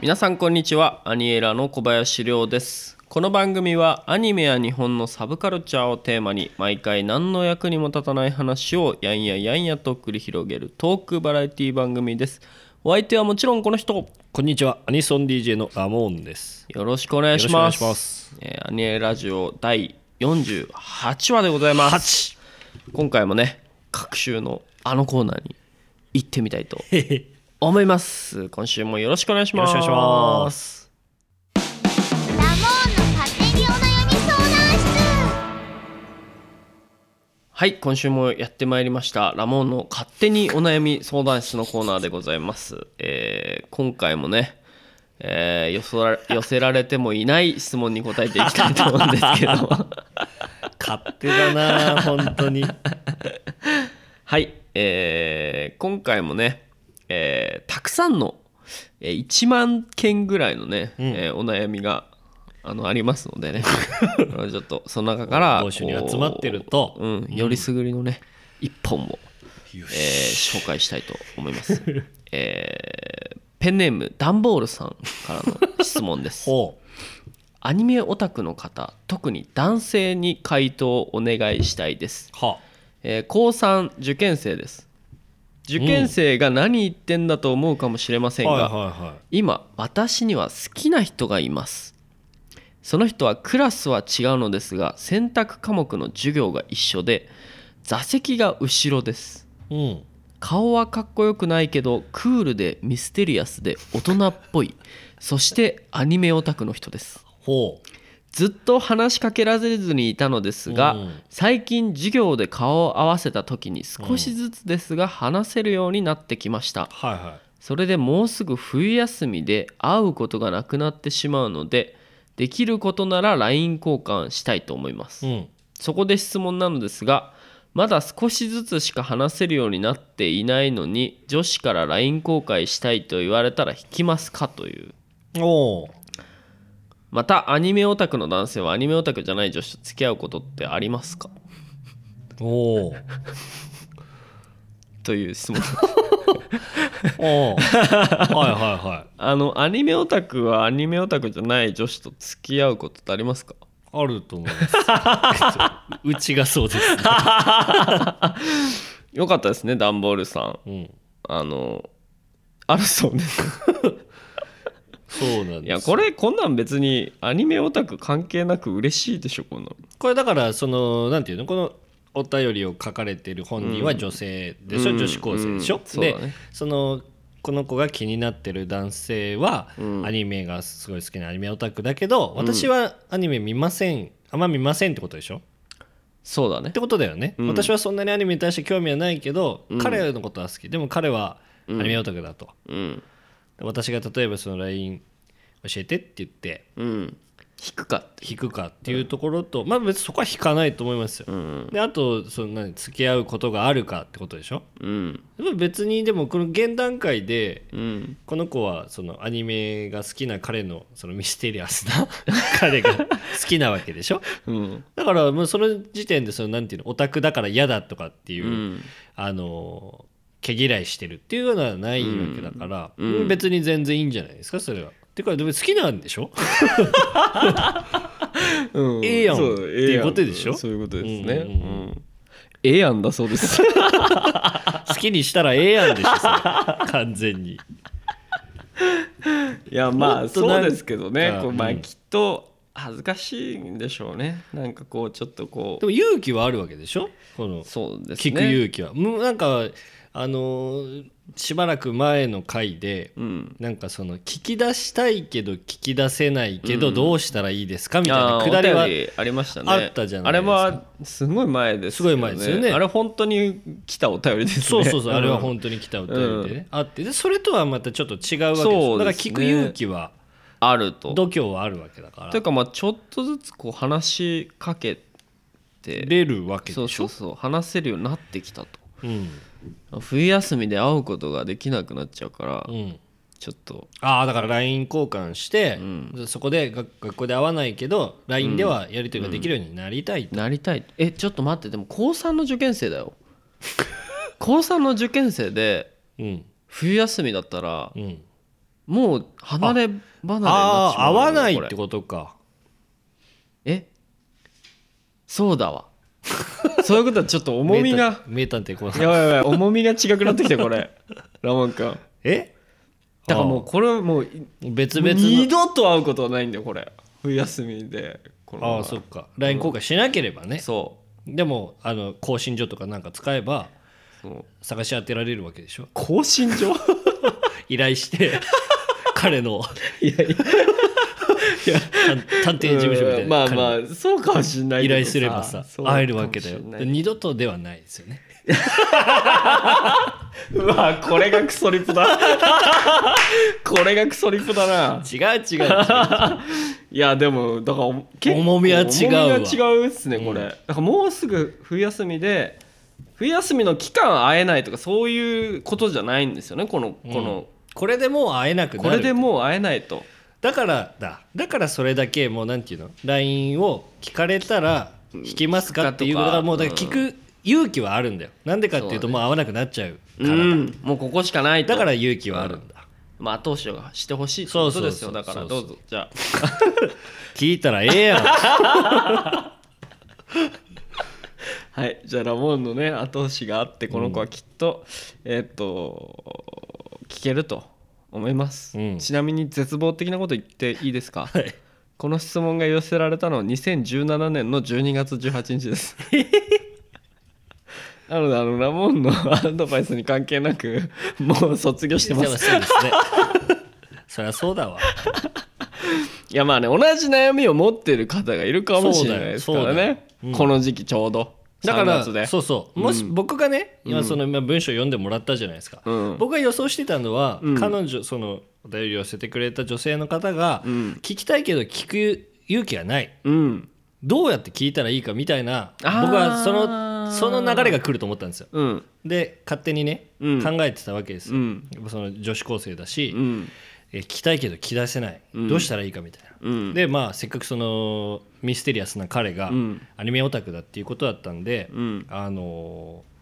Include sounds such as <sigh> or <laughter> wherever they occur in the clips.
皆さんこんにちは。アニエラの小林亮です。この番組はアニメや日本のサブカルチャーをテーマに毎回何の役にも立たない話をやんややんやと繰り広げるトークバラエティ番組です。お相手はもちろんこの人。こんにちは、アニソン DJ のラモーンです。よろしくお願いします。よろしくお願いします。えーアニエラジオ第48話でございます。今回もね各週のあのコーナーに行ってみたいと思います。今週もよろしくお願いします。よろしくお願いしますはい今週もやってまいりました。ラモンの勝手にお悩み相談室のコーナーでございます、えー今回もね、えー寄せら寄せられてもいない質問に答えていきたいと思うんですけど。勝手だな、本当に。<laughs> はい、えー今回もね、えーたくさんの、えー1万件ぐらいのね、えーお悩みがあのありますのでね。<laughs> ちょっとその中から募集に集まってると。こううん、よりすぐりのね一本を、えー紹介したいと思います、<laughs> えーペンネームダンボールさんからの質問です。<laughs> ほアニメオタクの方特に男性に回答をお願いしたいです。う。は。えー高3受験生です。受験生が何言ってんだと思うかもしれませんが、今私には好きな人がいますその人はクラスは違うのですが選択科目の授業が一緒で座席が後ろですい。うん。顔はかっこよくないけどクールでミステリアスで大人っぽいそしてアニメオタクの人ですほずっと話しかけられずにいたのですが、うん最近授業で顔を合わせた時に少しずつですが話せるようになってきましたう。はいはそれでもうすぐ冬休みで会うことがなくなってしまうのでできることなら LINE 交換したいと思いますい。うん。そこで質問なのですがまだ少しずつしか話せるようになっていないのに女子から LINE 交換したいと言われたら引きますかという。またアニメオタクの男性はアニメオタクじゃない女子と付き合うことってありますか？おお。<laughs> という質問。<laughs> <laughs> はいはいはい。あのアニメオタクはアニメオタクじゃない女子と付き合うことってありますか？あると思います。<laughs> うちがそうですね。<laughs> よかったですねダンボールさんうん。あのあるそうですそうなんです。いやこれこんなん別にアニメオタク関係なく嬉しいでしょこんなのこれだからそのなんていうの？このお便りを書かれてる本人は女性でしょ、うん。女子高生でしょ、うん。そうだね。でそのこの子が気になってる男性は、アニメがすごい好きなアニメオタクだけど私はアニメ見ません。あんま見ませんってことでしょ？っそうだね。てことだよね、うん。私はそんなにアニメに対して興味はないけど、彼のことは好き。でも彼はアニメオタクだと、うん。で私が例えばその LINE 教えてって言ってうん引くかって引くかっていうところと、まあ別にそこは引かないと思いますよ、うん。であとその何付き合うことがあるかってことでしょ？うん。別にでもこの現段階でうん。この子はそのアニメが好きな彼のそのミステリアスな <laughs> 彼が好きなわけでしょ？うん。だからもうその時点でそのなんていうのオタクだから嫌だとかっていう、うん。あの毛嫌いしてるっていうのはないわけだから、うん。別に全然いいんじゃないですかそれは。てかでも好きなんでしょ？うん。<laughs> ええやん。そうっていうことでしょ？そういうことですね。うんうんうん。うん。ええやんだそうです。<laughs> 好きにしたらええやんでしょそれ。完全に。<laughs> いやまあもっとなそうですけどね。こうまあうんきっと恥ずかしいんでしょうね。なんかこうちょっとこでも勇気はあるわけでしょ？このうそうですね。聞く勇気は。もうなんかあのーしばらく前の回で、うん。なんかその聞き出したいけど聞き出せないけどうん。どうしたらいいですかみたいなくだりはありましたね。あったじゃないですか。あれはすごい前ですけどすごい前ですよね。あれ本当に来たお便りですね。そうそうそう、あれはん本当に来たお便りで。ね、あってでそれとはまたちょっと違うわけです。ですね。だから聞く勇気はあると。度胸はあるわけだから。というかまあちょっとずつこう話しかけて出るわけでしょ？そうそうそう話せるようになってきたと。うん冬休みで会うことができなくなっちゃうから、うん。ちょっと。ああだから LINE 交換して、そこで学学校で会わないけど LINE ではやり取りができるようになりたいと、なりたいえちょっと待ってでも高3の受験生だよ。<laughs> 高3の受験生でうん。冬休みだったらうん、もう離れ離れになっうよああ会わないってことか。え？そうだわそういうことはちょっと重みが。名探偵コナンやばいやばい重みが違くなってきたこれ。<laughs> ラモン君。え？だからもうこれはもう別々二の度と会うことはないんだよこれ。冬休みでこの。ああそっか。LINE 交換しなければね、そでもあの更新所とかなんか使えば探し当てられるわけでしょ？更新所？<laughs> 依頼して彼の。<laughs> いやいや探探偵事務所みたいなまあまあそうかもしんない依頼すればさ会えるわけだよ。で二度とではない。ですよねうわこれがクソリプだ。<laughs> これがクソリプだな。違う違う違う。<laughs> いやでもだから結構重みは違うわ。重みが違うっすねこれ、だからもうすぐ冬休みで冬休みの期間会えないとかそういうことじゃないんですよねこのこの、これでもう会えなくなるこれでもう会えないとだからだ。だからそれだけもうなんていうの？LINE を聞かれたら引きますかっていうことがもうだから聞く勇気はあるんだよ。なんでかっていうともう会わなくなっちゃうからだ。うん。もうここしかないと。だから勇気はあるんだ。まあ後押しをしてほしいってことですよ。そうそうそう。だからどうぞ。じゃあ。<laughs> 聞いたらええやん。<laughs> はい。じゃあラモンのね後押しがあってこの子はきっと、えーっと聞けると思います、うん。ちなみに絶望的なこと言っていいですか、はい。この質問が寄せられたのは2017年の12月18日です。<laughs> なのであのラモンのアドバイスに関係なくもう卒業してまそうですすね。<laughs> そりゃそうだわ。いやまあね同じ悩みを持ってる方がいるかもしれないですからね。この時期ちょうどだか3月で。らそうそう。もし僕がね、今その今文章読んでもらったじゃないですか、うん。僕が予想してたのは、うん。彼女そのお便りを寄せてくれた女性の方が、うん。聞きたいけど聞く勇気がない。うん。どうやって聞いたらいいかみたいな僕はそのその流れが来ると思ったんですよ。うん。で勝手にね、うん。考えてたわけですよ、その女子高生だし、うんえ聞きたいけど聞き出せない、どうしたらいいかみたいな、うん。でまあせっかくそのミステリアスな彼がうん。アニメオタクだっていうことだったんで、うん。あのー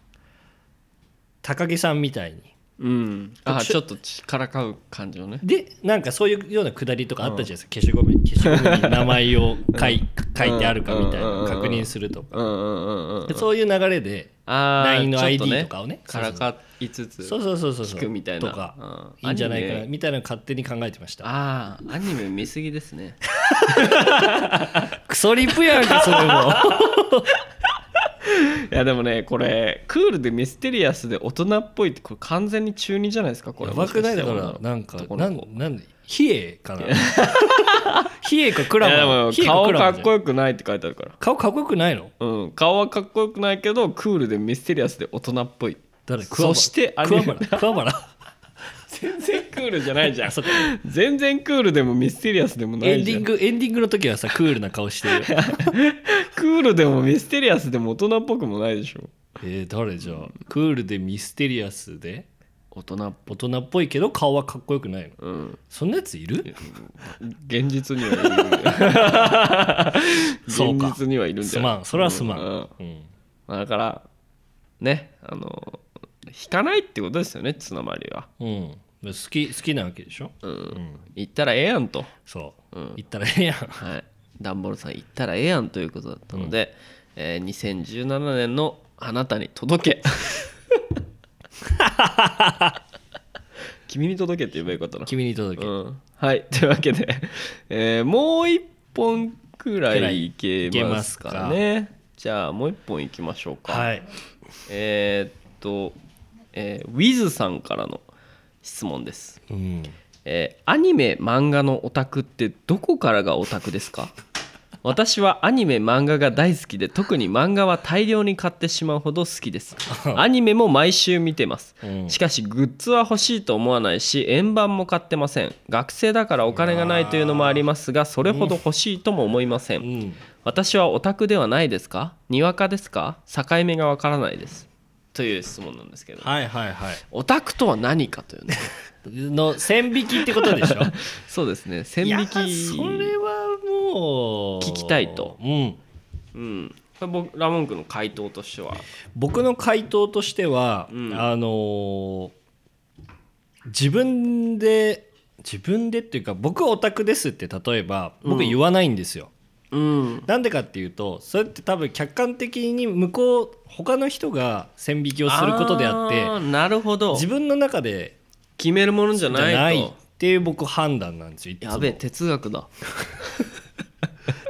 高木さんみたいにうん。あち。ょっと力かう感じのね。でなんかそういうようなくだりとかあったじゃないですか、消しゴム消しゴムに名前を書い <laughs> 書いてあるかみたいな確認するとか、そういう流れで LINE の ID とかをね。からかいつつそうそうそうそうそう。聞くみたいな。とか、うん。いいんじゃないかなみたいなの勝手に考えてました。ああアニメ見すぎですね。<laughs> クソリプやんけそれも <laughs> いやでもねこれクールでミステリアスで大人っぽいってこれ完全に中2じゃないですかこれ。やばくない？だからなんかなんなんで比叡かな？<laughs> 比叡かクラマ顔かっこよくないって書いてあるから。顔かっこよくないの？うん顔はかっこよくないけどクールでミステリアスで大人っぽい。誰？そしてアニ桑 <laughs> 全然クールじゃないじゃん。全然クールでもミステリアスでもなエンデいじゃん。ィングエンディングの時はさクールな顔してる <laughs> クールでもミステリアスでも大人っぽくもないでしょ。えー、誰じゃあ？クールでミステリアスで？大人っぽ。大人っぽいけど顔はかっこよくないの？うん。そんなやついる？現実にはいるそうか。現実にはいるんじゃない？すまん。それはすまん、ううん。まあだからねあの引かないってことですよねつなまりは。うん。好き好きなわけでしょ、うん。言ったらええやんと。そう、うん。言ったらええやん。はいダンボールさん言ったらええやんということだったので、えー2017年のあなたに届け。<laughs> 君に届けって言えばよかったな。君に届け、うん、はい。というわけで、えーもう一本くらいいけますかね。じゃあもう一本いきましょうか、はい。えーっと、えー、ウィズさんからの質問です、うん。えーアニメ漫画のオタクってどこからがオタクですか？私はアニメ漫画が大好きで特に漫画は大量に買ってしまうほど好きです。<laughs> アニメも毎週見てます。うん。しかしグッズは欲しいと思わないし円盤も買ってません。学生だからお金がないというのもありますがそれほど欲しいとも思いません、うん。私はオタクではないですか？にわかですか？境目がわからないです。という質問なんですけど、はいはいはい。オタクとは何かというね <laughs> の線引きってことでしょ？<laughs> そうですね。線いや引きそれ聞きたいと。うん。うん。これ僕ラモン君の回答としては。僕の回答としては、うん。あのー自分で自分でっていうか僕オタクですって例えば僕言わないんですよ、うん。なんでかっていうとそれって多分客観的に向こう他の人が線引きをすることであってーなるほど。自分の中で決めるものじゃじないと。ゃないっていう僕判断なんですよやべえ哲学だ <laughs>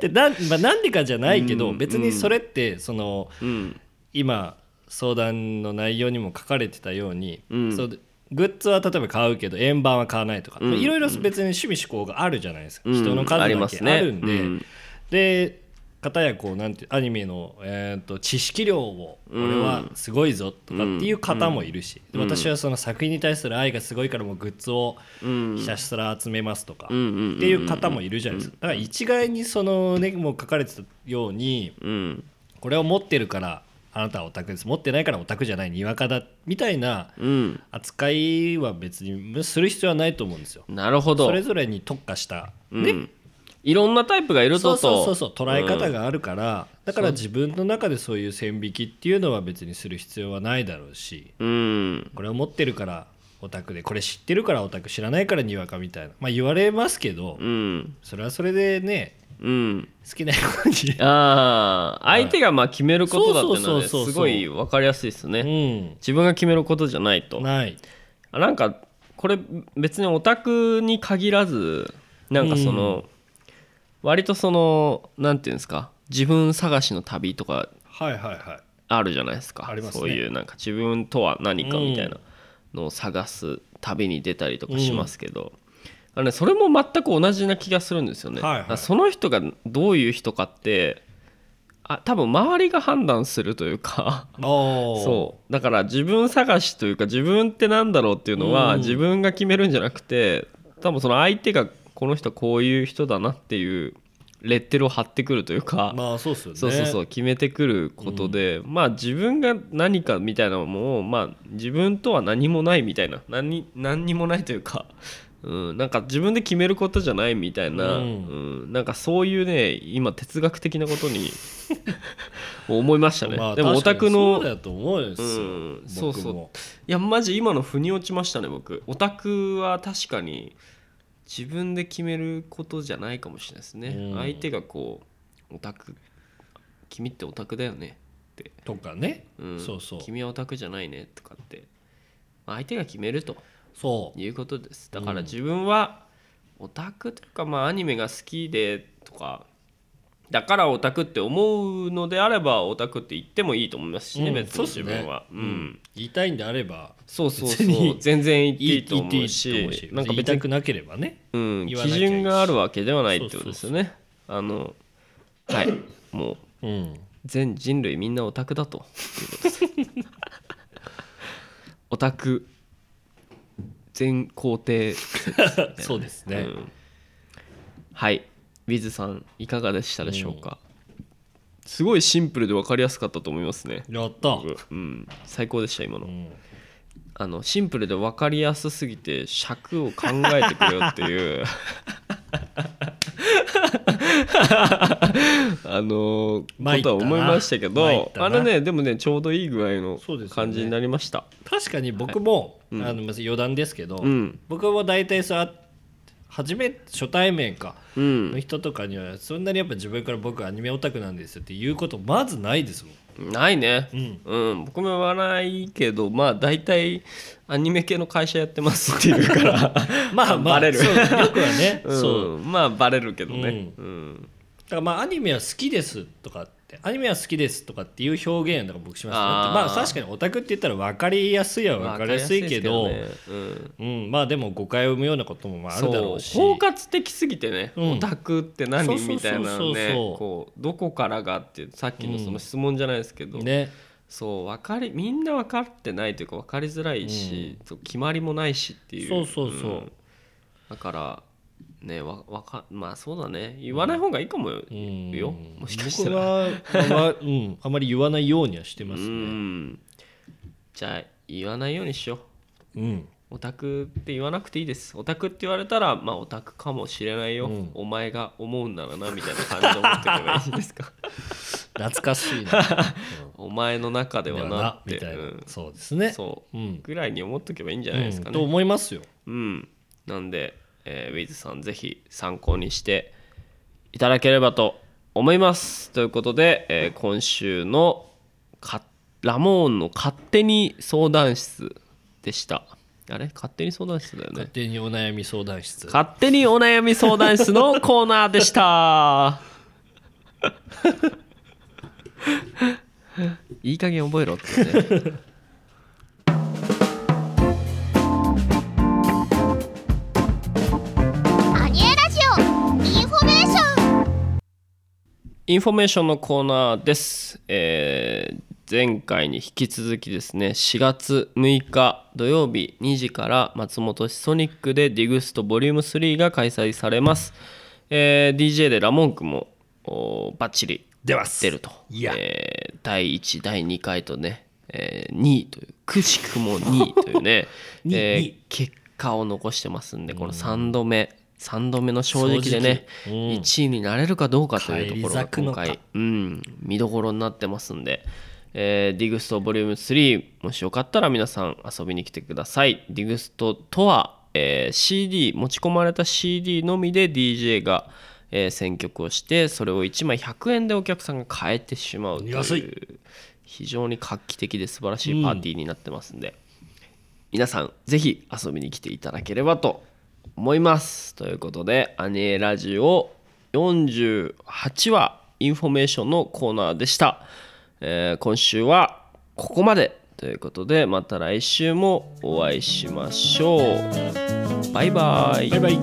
でなん,、まあ、なんでかじゃないけど、うん別にそれってそのうん。今相談の内容にも書かれてたように、うん。そうでグッズは例えば買うけど円盤は買わないとかうん。いろいろ別に趣味思考があるじゃないですか、うん。人の数だけあるんで、うん。で片やこうなんてアニメの、えー、と知識量をうん。俺はすごいぞとかっていう方もいるし、私はその作品に対する愛がすごいからもうグッズをうん。ひたすら集めますとか、っていう方もいるじゃないですか。だから一概にそのねもう書かれてたようにうん。これを持ってるからあなたはオタクです。持ってないからオタクじゃないにわかだみたいなうん。扱いは別にする必要はないと思うんですよ。なるほど。それぞれに特化した、ねうんいろんなタイプがいるそうととそうそうそう捉え方があるから、だから自分の中でそういう線引きっていうのは別にする必要はないだろうしうん。これを持ってるからオタクでこれ知ってるからオタク知らないからにわかみたいな。まあ言われますけど、うん。それはそれでねうん。好きなように。ああ相手がまあ決めることだってのはすごい分かりやすいですね。うん。自分が決めることじゃないと。ない。あなんかこれ別にオタクに限らずなんかその、割とそのなんていうんですか自分探しの旅とかはいはいはい。あるじゃないですか。ありますね。そういうなんか自分とは何かみたいなのを探す旅に出たりとかしますけど、あのね、それも全く同じな気がするんですよね。はいはい。その人がどういう人かってあ多分周りが判断するというか。<laughs> そう。だから自分探しというか自分ってなんだろうっていうのは、うん。自分が決めるんじゃなくて多分その相手がこの人はこういう人だなっていうレッテルを貼ってくるというか、まあそうっすよね。そうそうそう決めてくることで、まあ自分が何かみたいなのもまあ自分とは何もないみたいな何何にもないというか、うん、なんか自分で決めることじゃないみたいな、ううんんなんかそういうね今哲学的なことに <laughs> 思いましたね、まあでもオタクのそうだと思うんですよ、うんそうそう。いやマジ今の腑に落ちましたね僕。オタクは確かに自分で決めることじゃないかもしれないですね、うん。相手がこうオタク君ってオタクだよね。って、とかね、うん。そうそう。君はオタクじゃないねとかって。まあ相手が決めると。そう。いうことです。だから自分はオタクというかまあアニメが好きでとかだからオタクって思うのであればオタクって言ってもいいと思いますしね、うん別に自分は、うん。言いたいんであればそうそうそう。全然言っていいと思うし。なんか言い別に、たくなければね。うん、基準があるわけではないってことですよね。あのはい。もううん。全人類みんなオタクだと。<laughs> オタク。全肯定 <laughs> そうですね、うん。はいウィズさんいかがでしたでしょうか、すごいシンプルで分かりやすかったと思いますね、やった、うん、最高でした今の、うん。あのシンプルで分かりやすすぎて尺を考えてくれよっていう。<laughs> あの参ったな。ことは思いましたけど参ったな。あれねでもねちょうどいい具合のそうですよね。感じになりました。確かに僕も、うん。あのまず余談ですけど、うん。僕は大体さ初め初対面かうん。の人とかにはそんなにやっぱ自分から僕アニメオタクなんですっていうことまずないですもん。ないね。うん。うん、僕も言わないけどまあ大体アニメ系の会社やってますっていうから <laughs> まあまあバレる。そうよくはね、<laughs> うん。そう。まあバレるけどね、うん。だからまあアニメは好きですとかってアニメは好きですとかっていう表現だから僕しますね。まあ確かにオタクって言ったら分かりやすいは分かりやすいけどわかりやすいですけどね。うん。うん、まあでも誤解を生むようなこともまああるだろうし。包括的すぎてね、うん。オタクって何みたいなのねどこからがってさっきのその質問じゃないですけど、ね。そう分かりみんな分かってないというか分かりづらいし、決まりもないしっていう。そうそうそうん。だからねわわかまあそうだね。言わない方がいいかもよ、うん。よもしかしたら。僕はあま, <laughs> うん、あまり言わないようにはしてますうねん。じゃあ言わないようにしよう。うん。オタクって言わなくていいです。オタクって言われたらまあオタクかもしれないよ、うん。お前が思うんならなみたいな感じで思っておけばいいですか。<laughs> 懐かしいな。<laughs> お前の中ではなって。みたいな、うん。そうですね。そう、うん。ぐらいに思っとけばいいんじゃないですかうん。とね思いますよ。うん、なんで、えーウィズさんぜひ参考にしていただければと思います。ということで、えー今週のかラモーンの勝手に相談室でした。あれ？勝手に相談室だよね。勝手にお悩み相談室。勝手にお悩み相談室のコーナーでした。<laughs> いい加減覚えろってねインフォメーションのコーナーです、えー前回に引き続きですね4月6日土曜日2時から松本市ソニックでディグストボリューム3が開催されます、えー DJ でラモン君もおバッチリ出ます。出るとえー第1第2回とね、えー2位というくしくも2位というね <laughs> えー結果を残してますんでこの3度目3度目の正直でねうん。1位になれるかどうかというところが今回、うん、見どころになってますんで、えーディグストボリューム3もしよかったら皆さん遊びに来てください。ディグストとは、えー CD 持ち込まれた CD のみで DJ が、えー選曲をしてそれを1枚100円でお客さんが買えてしまうという非常に画期的で素晴らしいパーティーになってますんで、皆さんぜひ遊びに来ていただければと思います。ということでアニエラジオ48話インフォメーションのコーナーでした、えー今週はここまでということでまた来週もお会いしましょう。バイバイ。バイバイ